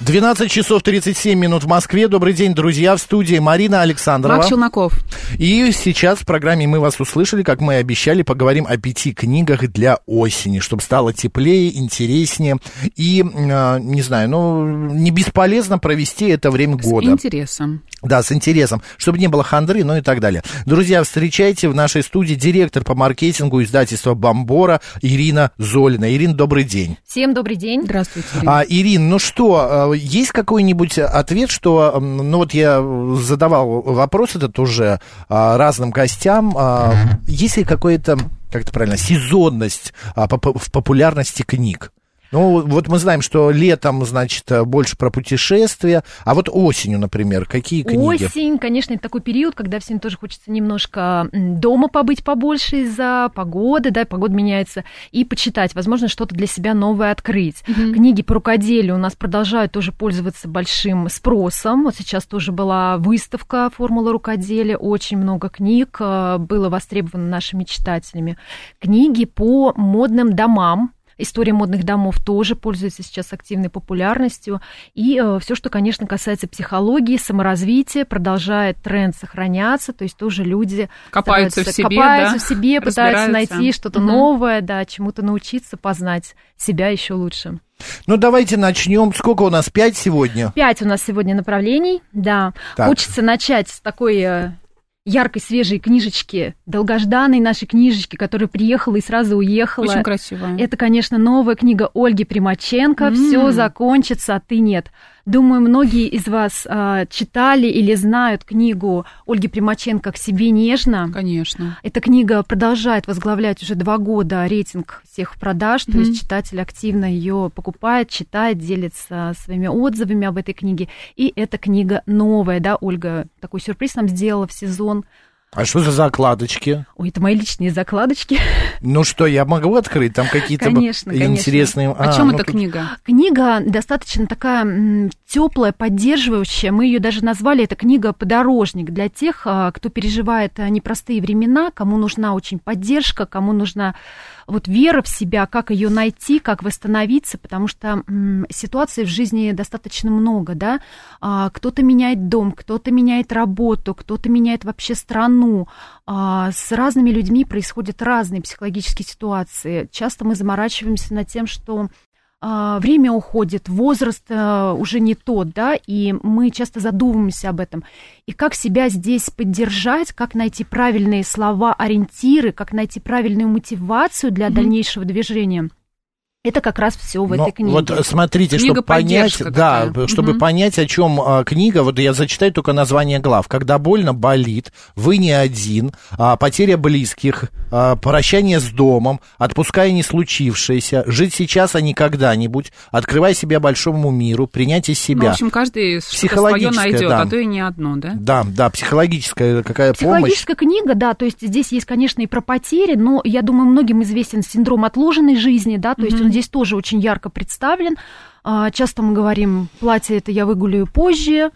12 часов 37 минут в Москве. Добрый день, друзья. В студии Марина Александрова. Мак Челноков. И сейчас в программе «Мы вас услышали», как мы и обещали, поговорим о пяти книгах для осени, чтобы стало теплее, интереснее и, э, не знаю, ну, не бесполезно провести это время года. С интересом. Да, с интересом, чтобы не было хандры, ну и так далее. Друзья, встречайте в нашей студии директор по маркетингу издательства «Бомбора» Ирина Золина. Ирина, добрый день. Всем добрый день. Здравствуйте, Ирина. А, Ирин, ну что, э, есть какой-нибудь ответ, что, ну вот я задавал вопрос этот уже а, разным гостям, а, есть ли какое-то, как это правильно, сезонность а, в популярности книг? Ну, вот мы знаем, что летом, значит, больше про путешествия, а вот осенью, например, какие книги? Осень, конечно, это такой период, когда всем тоже хочется немножко дома побыть побольше из-за погоды, да, погода меняется, и почитать, возможно, что-то для себя новое открыть. Книги по рукоделию у нас продолжают тоже пользоваться большим спросом. Вот сейчас тоже была выставка «Формула рукоделия», очень много книг э, было востребовано нашими читателями. Книги по модным домам, История модных домов тоже пользуется сейчас активной популярностью. И все, что, конечно, касается психологии, саморазвития, продолжает тренд сохраняться. То есть тоже люди Копаются в себе, копаются да? в себе, пытаются найти что-то Мгм. новое, да, чему-то научиться, познать себя еще лучше. Ну, давайте начнем. Сколько у нас? Пять сегодня? Пять у нас сегодня направлений, да. Так. Хочется начать с такой э, яркой, свежей книжечки, долгожданной нашей книжечки, которая приехала и сразу уехала. Очень красиво. Это, конечно, новая книга Ольги Примаченко М. «Все закончится, а ты нет». Думаю, многие из вас а, читали или знают книгу Ольги Примаченко «К себе нежно». Конечно. Эта книга продолжает возглавлять уже два года рейтинг всех продаж, то Мгм. есть читатель активно ее покупает, читает, делится своими отзывами об этой книге. И эта книга новая, да, Ольга такой сюрприз нам сделала в сезон. А что за закладочки? Ой, это мои личные закладочки. Ну что, я могу открыть? Там какие-то Конечно, конечно. интересные... О чем ну эта тут- книга? Книга достаточно такая теплая, поддерживающая. Мы ее даже назвали, это книга «Подорожник» для тех, а, кто переживает а, непростые времена, кому нужна очень поддержка, кому нужна вот вера в себя, как ее найти, как восстановиться, потому что м, ситуаций в жизни достаточно много, да. А, кто-то меняет дом, кто-то меняет работу, кто-то меняет вообще страну. А, с разными людьми происходят разные психологические ситуации. Часто мы заморачиваемся над тем, что а, время уходит, возраст а, уже не тот, да, и мы часто задумываемся об этом. И как себя здесь поддержать, как найти правильные слова, ориентиры, как найти правильную мотивацию для дальнейшего движения. Это как раз все в Но этой книге. Вот э, смотрите, Книга чтобы понять, да, чтобы Мгм. понять, о чем а, книга, вот я зачитаю только название глав. Когда больно, болит, вы не один, а, потеря близких, а, прощание с домом, отпуская не случившееся, жить сейчас, а не когда-нибудь, открывай себя большому миру, принятие Ну, в себя. общем, каждый что-то свое Психологическое, найдет, да. а то и не одно, да? Да, да, психологическая какая помощь. Психологическая книга, да, то есть здесь есть, конечно, и про потери, но я думаю, многим известен синдром отложенной жизни, да, то есть он здесь тоже очень ярко представлен. А, Часто мы говорим, платье это я выгуляю позже,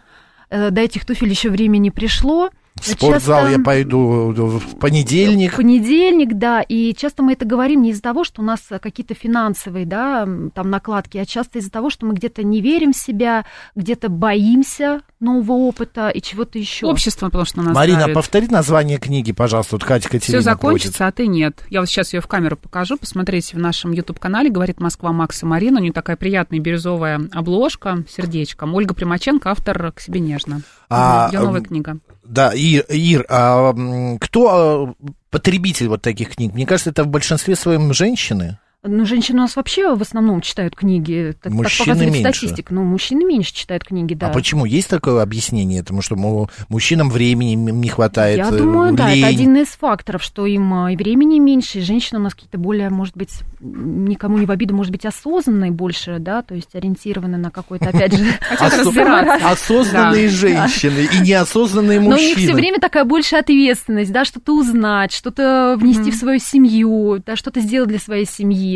э, до этих туфель еще время не пришло. В спортзал Часто- я пойду в понедельник. В понедельник, да, и часто мы это говорим не из-за того, что у нас какие-то финансовые, да, там накладки, а часто из-за того, что мы где-то не верим в себя, где-то боимся нового опыта и чего-то еще. Общество, потому что на нас Марина, давит. повтори название книги, пожалуйста, вот Катя Катерина Все закончится, просит. а ты нет. Я вот сейчас ее в камеру покажу. Посмотрите в нашем YouTube-канале «Говорит Москва» Макса Марина. У нее такая приятная бирюзовая обложка сердечком. Ольга Примаченко, автор «К себе нежно». А, Ее новая м, книга. Да, Ир, Ир а кто а, потребитель вот таких книг? Мне кажется, это в большинстве своем женщины. Ну, женщины у нас вообще в основном читают книги. Так, так Мужчины показывает меньше. статистика. Ну, мужчины меньше читают книги, да. А почему? Есть такое объяснение этому, что му- мужчинам времени не хватает? Я э, думаю, да, лень? это один из факторов, что им а, и времени меньше, и женщины у нас какие-то более, может быть, никому не в обиду, может быть, осознанные больше, да, то есть ориентированы на какой-то, опять же. Осознанные женщины и неосознанные Но у них все мужчины. время такая большая ответственность, да, что-то узнать, что-то внести в свою семью, да, что-то сделать для своей семьи,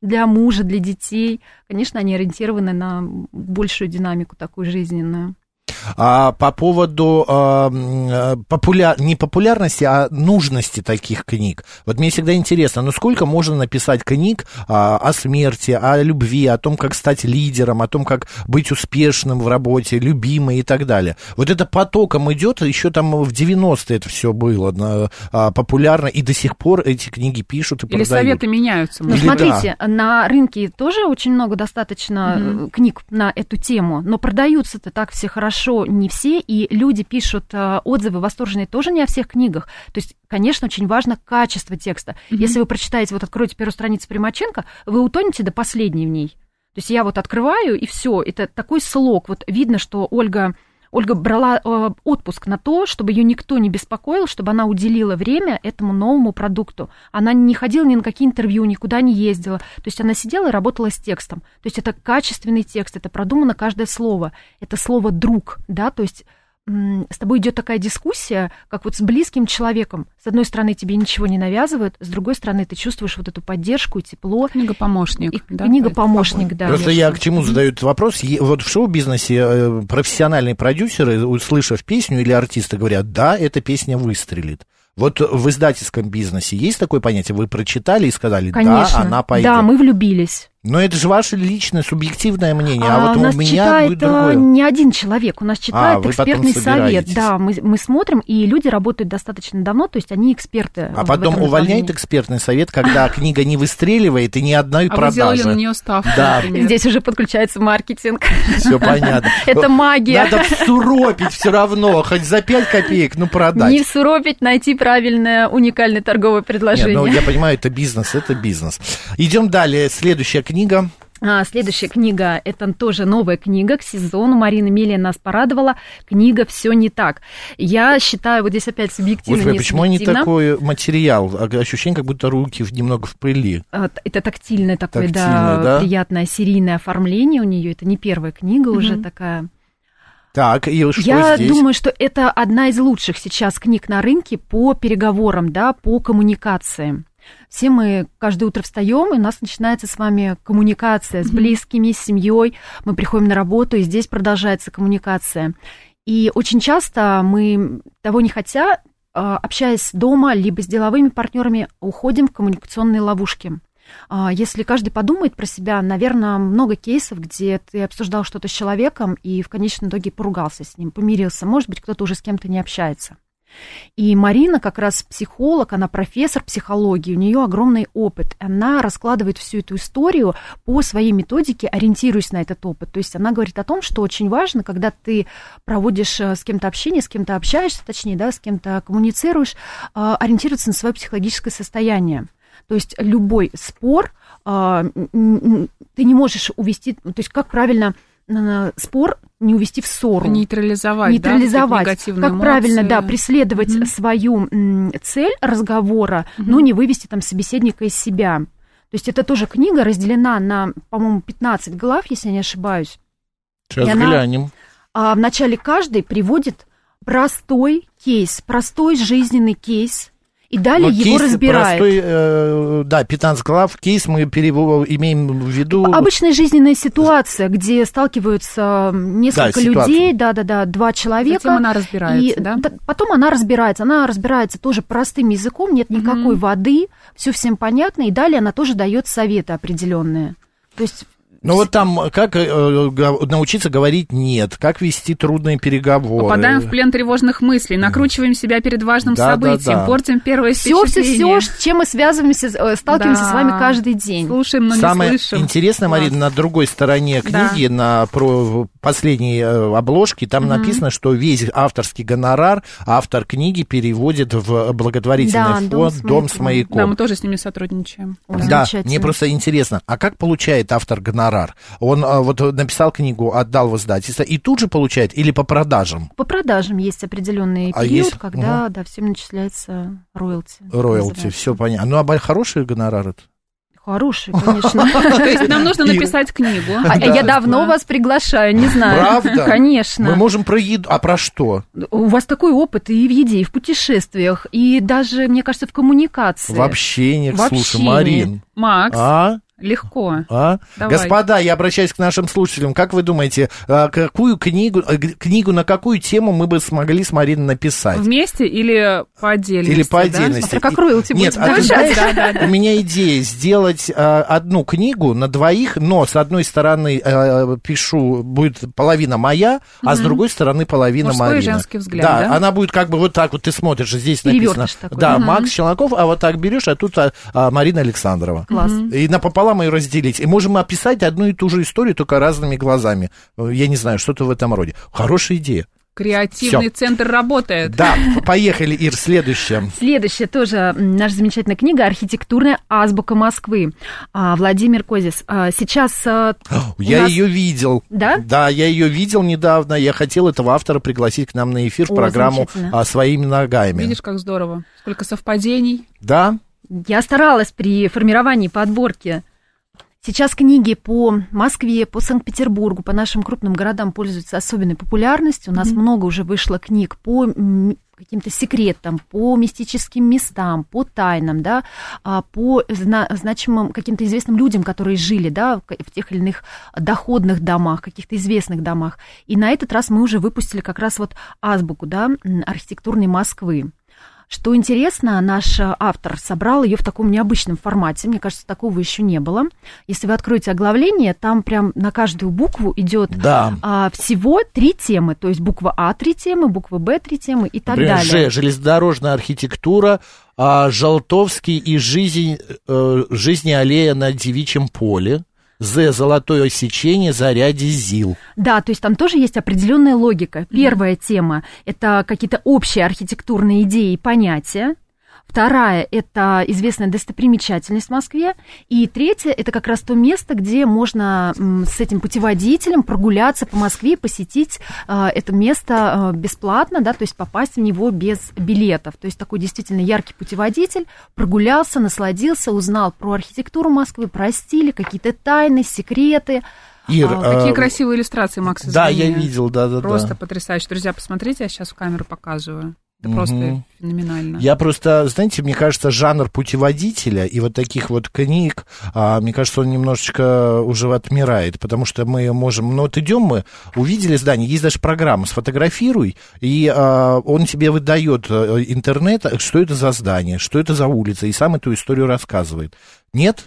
для мужа, для детей. Конечно, они ориентированы на большую динамику такую жизненную. А по поводу а, а, популя... не популярности, а нужности таких книг. Вот мне всегда интересно, ну сколько можно написать книг а, о смерти, о любви, о том, как стать лидером, о том, как быть успешным в работе, любимой и так далее. Вот это потоком идет, еще там в 90-е это все было на- а, популярно, и до сих пор эти книги пишут и Или продают. советы меняются. Ну, Или смотрите, на рынке тоже очень много достаточно э, книг на эту тему, но продаются-то так все хорошо не все, и люди пишут э, отзывы восторженные тоже не о всех книгах. То есть, конечно, очень важно качество текста. Мгм. Если вы прочитаете, вот откроете первую страницу Примаченко, вы утонете до последней в ней. То есть я вот открываю, и все, это такой слог. Вот видно, что Ольга Ольга брала э, отпуск на то, чтобы ее никто не беспокоил, чтобы она уделила время этому новому продукту. Она не ходила ни на какие интервью, никуда не ездила. То есть она сидела и работала с текстом. То есть это качественный текст, это продумано каждое слово. Это слово друг, да, то есть с тобой идет такая дискуссия, как вот с близким человеком. С одной стороны, тебе ничего не навязывают, с другой стороны, ты чувствуешь вот эту поддержку и тепло. Книга-помощник. И да, книга-помощник, да. Просто я к чему задаю этот вопрос. Вот в шоу-бизнесе э, профессиональные продюсеры, услышав песню или артиста, говорят, да, эта песня выстрелит. Вот в издательском бизнесе есть такое понятие? Вы прочитали и сказали, Конечно. да, она пойдет. Да, мы влюбились. Но это же ваше личное, субъективное мнение. А, вот у нас у меня читает будет а, другое. не один человек, у нас читает потом экспертный совет. Да, мы, мы смотрим, и люди работают достаточно давно, то есть они эксперты. А потом увольняет экспертный совет, когда книга не выстреливает и ни одной А вы сделали продажи. на нее ставку, Да. например. Здесь уже подключается маркетинг. Все понятно. Это магия. Надо всуропить все равно, хоть за 5 копеек, ну продать. Не всуропить, найти правильное уникальное торговое Нет, предложение. ну я понимаю, это бизнес, это бизнес. Идем далее. Следующая книга. А, следующая книга, это тоже новая книга к сезону. Марина Мелия нас порадовала. Книга «Все не так». Я считаю, вот здесь опять субъективно, Господи, не почему не такой материал? А, Ощущение, как будто руки немного в пыли. А, Это тактильное такое, Тактильное, да, да? приятное серийное оформление у нее. Это не первая книга уже такая. Так, и что Я здесь? думаю, что это одна из лучших сейчас книг на рынке по переговорам, да, по коммуникации. Все мы каждое утро встаем, и у нас начинается с вами коммуникация с близкими, с семьей. Мы приходим на работу, и здесь продолжается коммуникация. И очень часто мы, того не хотя, а, общаясь дома, либо с деловыми партнерами, уходим в коммуникационные ловушки. А, Если каждый подумает про себя, наверное, много кейсов, где ты обсуждал что-то с человеком и в конечном итоге поругался с ним, помирился. Может быть, кто-то уже с кем-то не общается. И Марина как раз психолог, она профессор психологии, у нее огромный опыт. Она раскладывает всю эту историю по своей методике, ориентируясь на этот опыт. То есть она говорит о том, что очень важно, когда ты проводишь э, с кем-то общение, с кем-то общаешься, точнее, да, с кем-то коммуницируешь, э, ориентироваться на свое психологическое состояние. То есть любой спор м, ты не можешь увести, то есть как правильно э, спор не увести в ссору. Нейтрализовать, Нейтрализовать. да, как правильно, да, эмоции. преследовать Мгм. свою цель разговора, но не вывести там собеседника из себя. То есть это тоже книга разделена на, по-моему, 15 глав, если я не ошибаюсь. Сейчас и она- глянем. А в начале каждой приводит простой кейс, простой жизненный кейс, и далее Ну, его кейс разбирает. Простой, э, да, 15 глав, кейс мы перево- имеем в виду... Обычная жизненная ситуация, где сталкиваются несколько Да, людей, да-да-да, два человека. Затем она разбирается, и да? потом она разбирается. Она разбирается тоже простым языком, нет никакой воды, все всем понятно, и далее она тоже дает советы определенные. То есть Ну вот там как э, га- научиться говорить нет, как вести трудные переговоры. Попадаем в плен тревожных мыслей, накручиваем себя перед важным Да, да, событием, да. портим первое Все, все, впечатление. все, с чем мы связываемся, э, сталкиваемся Да. с вами каждый день. Слушаем, но Самое не слышим. интересное, Класс. Марина, на другой стороне Да. книги, на про последней э, обложке, там написано, что весь авторский гонорар автор книги переводит в благотворительный Да, фонд «Дом с «Дом с Да, маяком». мы тоже с ними сотрудничаем. Да, мне просто интересно, а как получает автор гонорар? Он а, вот написал книгу, отдал в издательство и тут же получает или по продажам? По продажам есть определенный А период, есть? когда да, всем начисляется роялти. Роялти, все понятно. Ну, а бо- хороший гонорар это? Хороший, конечно. То есть нам нужно написать книгу. А Я давно вас приглашаю, не знаю. Правда? Конечно. Мы можем про еду, а про что? У вас такой опыт и в еде, и в путешествиях, и даже, мне кажется, в коммуникации. В общениях, В слушай, общении. Марин. Макс, А? Легко. А? Давай. Господа, я обращаюсь к нашим слушателям. Как вы думаете, а, какую книгу, а, г- книгу на какую тему мы бы смогли с Мариной написать? Вместе или по отдельности? Или по да? отдельности? Смотря как роялти Нет, а ты знаешь, Да, да, да. у меня идея сделать а, одну книгу на двоих, но с одной стороны а, пишу, будет половина моя, а с другой стороны половина Мужской Марина. женский взгляд, Да, да? она будет как бы вот так вот, ты смотришь, здесь написано. Такой. Да, Мгм. Макс Челноков, а вот так берешь, а тут а, а, Марина Александрова. Класс. И напополам ее разделить. И можем описать одну и ту же историю, только разными глазами. Я не знаю, что-то в этом роде. Хорошая идея. Креативный Всё. центр работает. Да, поехали, Ир, следующее. Следующая тоже наша замечательная книга «Архитектурная азбука Москвы». А, Владимир Козис. А, Сейчас у Я нас- ее видел. Да? Да, я ее видел недавно. Я хотел этого автора пригласить к нам на эфир в О, программу а, «Своими ногами». Видишь, как здорово. Сколько совпадений. Да? Я старалась при формировании подборки. Сейчас книги по Москве, по Санкт-Петербургу, по нашим крупным городам пользуются особенной популярностью. У нас много уже вышло книг по каким-то секретам, по мистическим местам, по тайнам, да, а, по зна- значимым каким-то известным людям, которые жили, да, в тех или иных доходных домах, каких-то известных домах. И на этот раз мы уже выпустили как раз вот азбуку, да, архитектурной Москвы. Что интересно, наш э, автор собрал ее в таком необычном формате. Мне кажется, такого еще не было. Если вы откроете оглавление, там прям на каждую букву идет Да. а, всего три темы. То есть буква А три темы, буква Б три темы и так Например, далее. Ж, железнодорожная архитектура, а, Желтовский и жизнь, э, жизни аллея на девичьем поле. З, золотое сечение, заряде ЗИЛ. Да, то есть там тоже есть определенная логика. Первая тема – это какие-то общие архитектурные идеи и понятия. Вторая – это известная достопримечательность в Москве. И третья – это как раз то место, где можно с этим путеводителем прогуляться по Москве, посетить а, это место а, бесплатно, да, то есть попасть в него без билетов. То есть такой действительно яркий путеводитель, прогулялся, насладился, узнал про архитектуру Москвы, про стили, какие-то тайны, секреты. Ир, А, Какие э, красивые иллюстрации, Макс, Да, извини. я видел, да, да, Просто да. потрясающе. Друзья, посмотрите, я сейчас в камеру показываю. Это Мгм. просто феноменально. Я просто, знаете, мне кажется, жанр путеводителя и вот таких вот книг, а, мне кажется, он немножечко уже отмирает, потому что мы можем, ну вот идем мы, увидели здание, есть даже программа, сфотографируй, и а, он тебе выдает э, интернет, что это за здание, что это за улица, и сам эту историю рассказывает. Нет?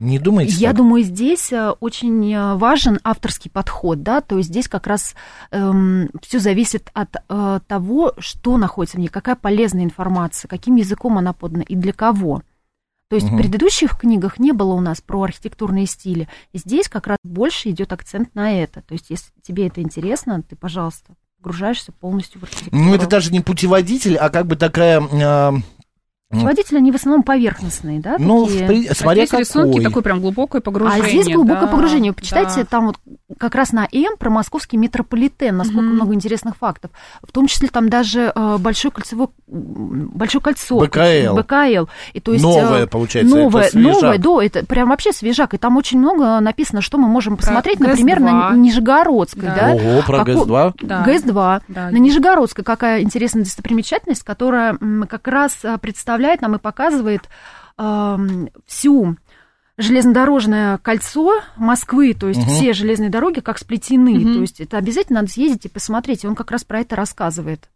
Не думаете Я так? думаю, здесь э, очень э, важен авторский подход, да, то есть здесь как раз все зависит от э, того, что находится в ней, какая полезная информация, каким языком она подана и для кого. То есть Мгм. в предыдущих книгах не было у нас про архитектурные стили. Здесь как раз больше идет акцент на это. То есть если тебе это интересно, ты, пожалуйста, погружаешься полностью в архитектуру. Ну, это даже не путеводитель, а как бы такая... а, Путеводители, они в основном поверхностные, да? ну, такие? в при- А смотря здесь рисунки, какой. такое прям глубокое погружение. А здесь глубокое да, погружение. Почитайте да. там вот как раз на М про московский метрополитен, насколько Мгм. много интересных фактов. В том числе там даже э, большое кольцевое, большое кольцо. БКЛ. БКЛ. И то есть, Новое, э, получается, Новое, это свежак. новое, да, это прям вообще свежак. И там очень много написано, что мы можем посмотреть, ГЭС-2. например, на Нижегородской, Да. да? Ого, про Каку- ГЭС-2. Да. ГЭС-2. Да. На Нижегородской какая интересная достопримечательность, которая как раз а, представляет нам и показывает ам, всю железнодорожное кольцо Москвы, то есть Мгм. все железные дороги как сплетены. Мгм. То есть это обязательно надо съездить и посмотреть. И он как раз про это рассказывает.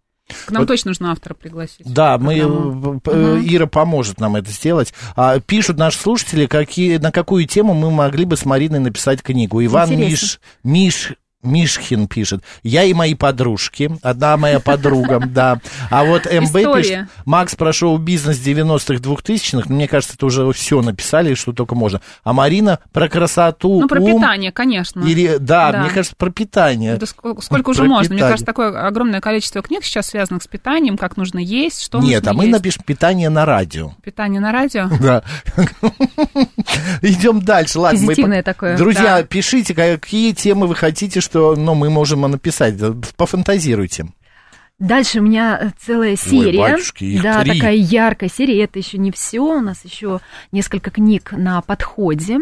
К нам Вот- точно нужно автора пригласить. Да, мы, э, э, Ира поможет нам это сделать. А, пишут наши слушатели, какие, на какую тему мы могли бы с Мариной написать книгу. Иван Интересно. Миш, Миш, Мишхин пишет. Я и мои подружки. Одна моя подруга, да. А вот МБ пишет. Макс прошел бизнес 90-х, 2000-х. Мне кажется, это уже все написали, что только можно. А Марина про красоту, Ну, про ум питание, конечно. Или, да, Да. мне кажется, про питание. Да ск- сколько уже Про можно? Мне питание. кажется, такое огромное количество книг сейчас связанных с питанием, как нужно есть, что Нет, нужно а мы есть. напишем питание на радио. Питание на радио. Да. Идем дальше. Ладно, мы Позитивное по- такое. Друзья, Да. пишите, какие темы вы хотите, что ну, мы можем написать. Пофантазируйте. Дальше у меня целая серия. батюшки, их да, три. такая яркая серия. Это еще не все. У нас еще несколько книг на подходе.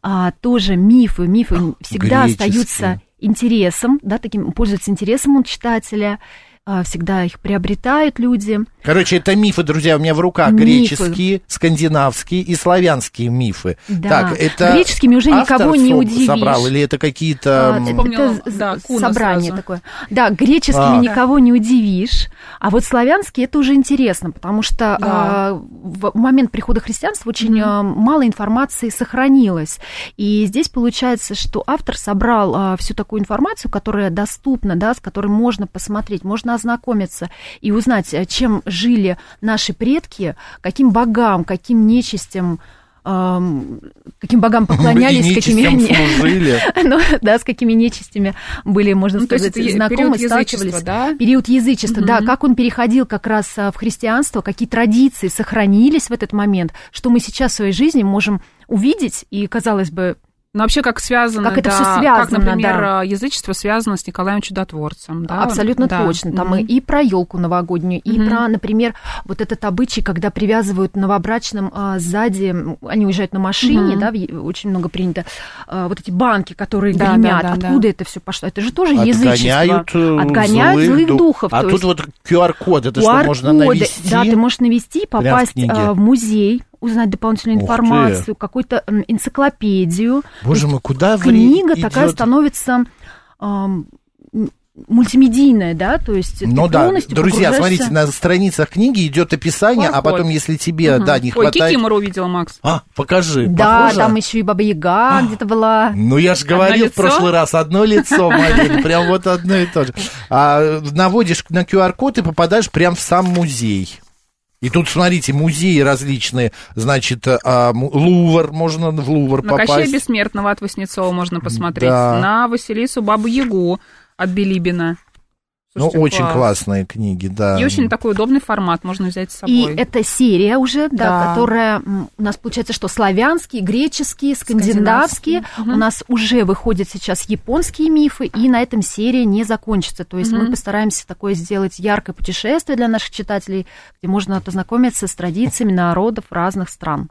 А, тоже мифы. Мифы всегда греческие. остаются интересом, да, таким пользуются интересом у читателя. А, всегда их приобретают люди. Короче, это мифы, друзья, у меня в руках Мифы. греческие, скандинавские и славянские мифы. Да. Так, это Греческими уже автор никого не удивишь. собрал или это какие-то... А, м, это да, собрание сразу. такое. Да, греческими А. никого не удивишь. А вот славянский это уже интересно, потому что Да. а, в момент прихода христианства очень а, мало информации сохранилось. И здесь получается, что автор собрал а, всю такую информацию, которая доступна, да, с которой можно посмотреть, можно ознакомиться и узнать, а, чем жили наши предки, каким богам, каким нечистям каким богам поклонялись, и какими они... служили. Ну, да, с какими нечистями были, можно Ну, то есть сказать, знакомы, период язычества, сталкивались. да? Период язычества, да, Мгм. как он переходил как раз а, в христианство, какие традиции сохранились в этот момент, что мы сейчас в своей жизни можем увидеть, и, казалось бы, Но вообще как связано, Как это да, как, связано, например, да. язычество связано с Николаем Чудотворцем. Да? абсолютно Да. точно. Там Мгм. и, про елку новогоднюю, и Мгм. про, например, вот этот обычай, когда привязывают новобрачным а, сзади, они уезжают на машине, Мгм. да, в очень много принято, а, вот эти банки, которые Да, гремят, да, да, да. откуда это все пошло? Это же тоже язычество. Отгоняют, э, Отгоняют злых, дух- духов. А тут есть вот QR-код, это что, можно QR-коды. навести? Да, ты можешь навести, в попасть книге. а, в музей, узнать дополнительную Ух информацию, какую-то энциклопедию. Боже мой, куда вре- Книга такая идёт? становится мультимедийная, да, то есть ты Ну да, полностью друзья, погружаешься- смотрите, на страницах книги идет описание, а QR-код. потом, если тебе, Мгм. да, не Ой, хватает... Кикимору увидела, Макс. А, покажи, Да, похоже? там еще и Баба Яга где-то была. Ну, я же говорил в прошлый раз, одно лицо, Марина, прям вот одно и то же. А, наводишь на QR-код и попадаешь прям в сам музей. И тут, смотрите, музеи различные, значит, а, м- Лувр, можно в Лувр На Кощея попасть. Бессмертного от Васнецова можно посмотреть. Да. На Василису Бабу Ягу от Билибина. Ну, Слушайте, очень класс. классные книги, да. И очень такой удобный формат, можно взять с И собой. это серия уже, да, Да. которая у нас получается, что славянские, греческие, скандинавские. Скандинавские. Мгм. У нас уже выходят сейчас японские мифы, и на этом серия не закончится. То есть мы Мгм. постараемся такое сделать яркое путешествие для наших читателей, где можно познакомиться с традициями народов разных стран.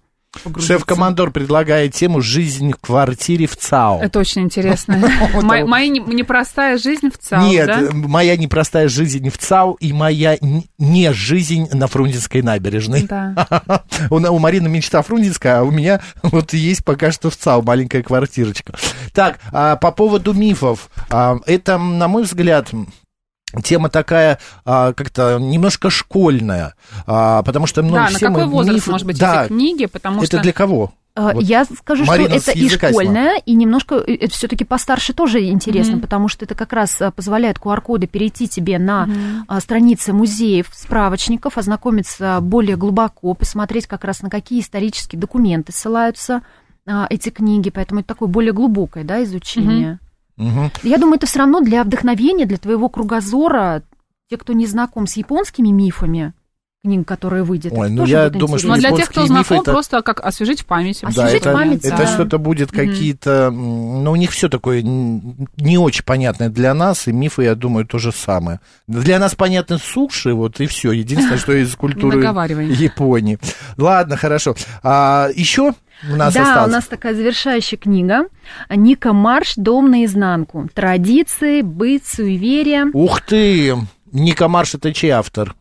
Шеф-командор предлагает тему «Жизнь в квартире в ЦАО». Это очень интересно. Моя непростая жизнь в ЦАУ, Нет, э, моя непростая жизнь в ЦАУ и моя не жизнь на Фрунзенской набережной. У, Марины мечта Фрунзенская, а у меня вот есть пока что в ЦАУ маленькая квартирочка. Так, а, по поводу мифов. А, это, на мой взгляд, тема такая а, как-то немножко школьная, а, потому что ну, Да, на все какой мы возраст, мифы- может быть, да, эти книги, потому это что... для кого? Э, Вот Я скажу, Марина что это и языка сняла. и немножко э, это все-таки постарше тоже интересно, Мгм. потому что это как раз э, позволяет QR-коды перейти тебе на а, страницы музеев, справочников, ознакомиться более глубоко, посмотреть как раз на какие исторические документы ссылаются а, эти книги, поэтому это такое более глубокое да, изучение. Мгм. Я думаю, это все равно для вдохновения, для твоего кругозора, те, кто не знаком с японскими мифами, книга, которая выйдет. Ой, ну я думаю, что Но интересно. для тех, кто знаком, это- просто как освежить память. Освежить Да, Освежить это, память, это да. что-то будет какие-то, м, ну, у них все такое не очень понятное для нас, и мифы, я думаю, то же самое. Для нас понятны суши, вот и все. Единственное, что из культуры. Японии. Ладно, хорошо. А, еще у нас да, осталось. у нас такая завершающая книга. Ника Марш «Дом наизнанку». Традиции, быт, суеверия. Ух ты! Ника Марш, это чей автор?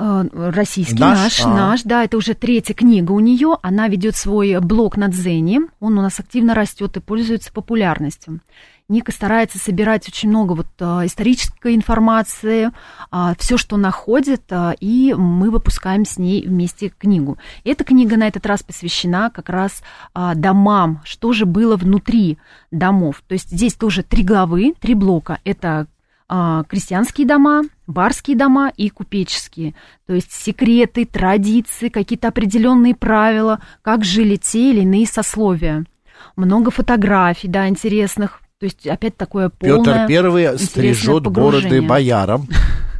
Э, Российский Наш? наш, А. наш, да, это уже третья книга у нее. Она ведет свой блог на Дзене. Он у нас активно растет и пользуется популярностью. Ника старается собирать очень много вот а, исторической информации, все, что находит, а, и мы выпускаем с ней вместе книгу. Эта книга на этот раз посвящена как раз а, домам, что же было внутри домов. То есть здесь тоже три главы, три блока. Это а, крестьянские дома, барские дома и купеческие. То есть секреты, традиции, какие-то определенные правила, как жили те или иные сословия. Много фотографий, да, интересных. То есть опять такое полное Петр Первый стрижет бороды боярам.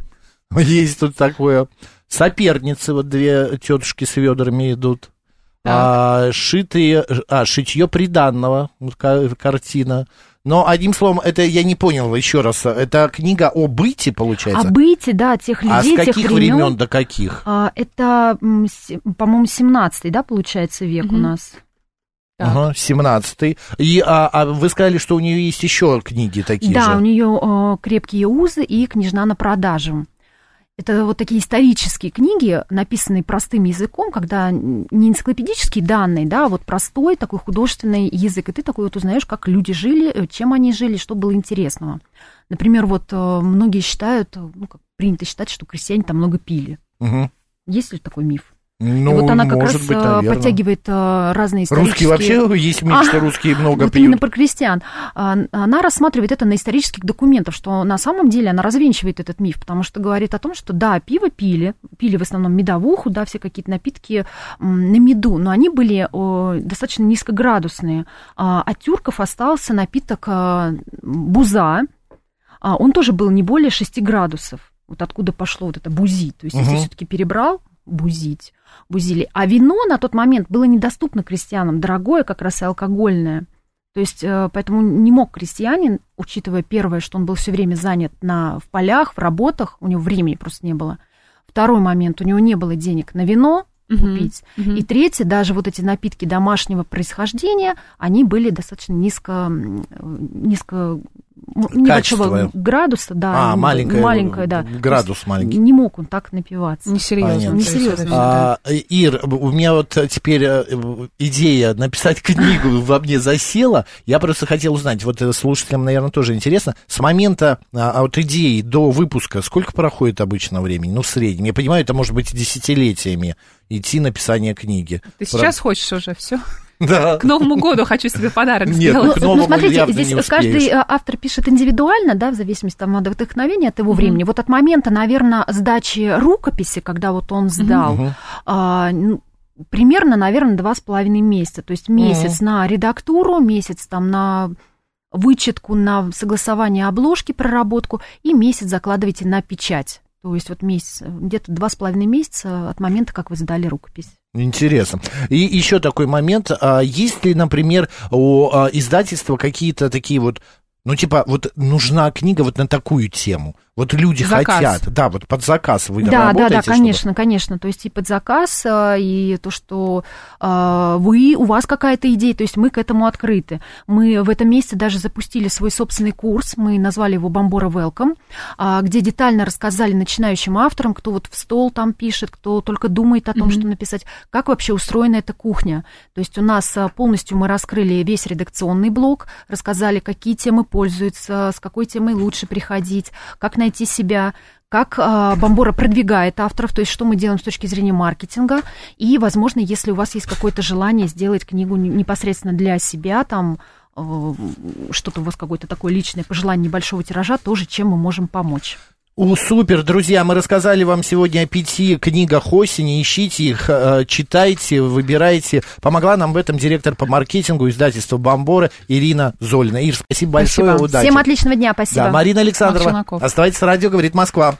Есть тут такое. Соперницы, вот две тетушки с ведрами идут. А, шитые, а, шитье приданного, картина. Но, одним словом, это я не понял еще раз. Это книга о быте, получается? О быте, да, тех людей, а с каких тех времен, времен до каких? А, это, по-моему, 17 да, получается, век угу. у нас. Ага, 17 И а, а вы сказали, что у нее есть еще книги такие да, же? Да, у нее э, крепкие узы и княжна на продажу. Это вот такие исторические книги, написанные простым языком, когда не энциклопедические данные, да, а вот простой такой художественный язык, и ты такой вот узнаешь, как люди жили, э, чем они жили, что было интересного. Например, вот э, многие считают, ну, как принято считать, что крестьяне там много пили. Угу. Есть ли такой миф? Ну, и вот она как может раз быть, наверное. подтягивает разные исторические... Русские вообще есть миф, что русские много вот пьют. именно про крестьян. Она рассматривает это на исторических документах, что на самом деле она развенчивает этот миф, потому что говорит о том, что да, пиво пили, пили в основном медовуху, да, все какие-то напитки на меду, но они были достаточно низкоградусные. От тюрков остался напиток буза, он тоже был не более 6 градусов. Вот откуда пошло вот это бузи. То есть, угу. если все-таки перебрал, бузить, бузили. А вино на тот момент было недоступно крестьянам, дорогое как раз и алкогольное. То есть, э, поэтому не мог крестьянин, учитывая первое, что он был все время занят на, в полях, в работах, у него времени просто не было. Второй момент, у него не было денег на вино, купить. Uh-huh, uh-huh. И третье, даже вот эти напитки домашнего происхождения, они были достаточно низко, низко небольшого Качество. градуса, да, а, маленькое, маленькое, да. Градус маленький. Не мог он так напиваться. Несерьезно. Несерьезно. А, Ир, у меня вот теперь э, идея написать книгу во мне засела. Я просто хотел узнать, вот э, слушателям, наверное, тоже интересно, с момента а, от идеи до выпуска сколько проходит обычно времени? Ну, в среднем. Я понимаю, это может быть десятилетиями идти написание книги. Ты сейчас хочешь уже все? Да. К Новому году хочу себе подарок Нет, сделать. к Новому ну, смотрите, явно здесь не каждый э, автор пишет индивидуально, да, в зависимости там, от вдохновения, от его времени. Вот от момента, наверное, сдачи рукописи, когда вот он сдал, Мгм. а, ну, примерно, наверное, два с половиной месяца. То есть месяц на редактуру, месяц там на вычетку, на согласование обложки, проработку, и месяц закладываете на печать. То есть вот месяц, где-то два с половиной месяца от момента, как вы сдали рукопись. Интересно. И еще такой момент. А, Есть ли, например, у а, издательства какие-то такие вот, ну, типа, вот нужна книга вот на такую тему? Вот люди Заказ. хотят, да, вот под заказ вы Да, да, да, чтобы- конечно, конечно. То есть и под заказ, а, и то, что а, вы, у вас какая-то идея, то есть мы к этому открыты. Мы в этом месяце даже запустили свой собственный курс, мы назвали его Бомбора Welcome, а, где детально рассказали начинающим авторам, кто вот в стол там пишет, кто только думает о том, Мгм. что написать, как вообще устроена эта кухня. То есть у нас а, полностью мы раскрыли весь редакционный блок, рассказали, какие темы пользуются, с какой темой лучше приходить, как найти себя, как а, Бомбора продвигает авторов, то есть что мы делаем с точки зрения маркетинга, и, возможно, если у вас есть какое-то желание сделать книгу не- непосредственно для себя, там э, что-то у вас какое-то такое личное пожелание небольшого тиража, тоже чем мы можем помочь. У, супер, друзья, мы рассказали вам сегодня о пяти книгах осени, ищите их, э, читайте, выбирайте. Помогла нам в этом директор по маркетингу издательства «Бомбора» Ирина Золина. Ир, спасибо большое, Спасибо. удачи. Всем отличного дня, спасибо. Да, Марина Александрова, оставайтесь с радио, говорит Москва.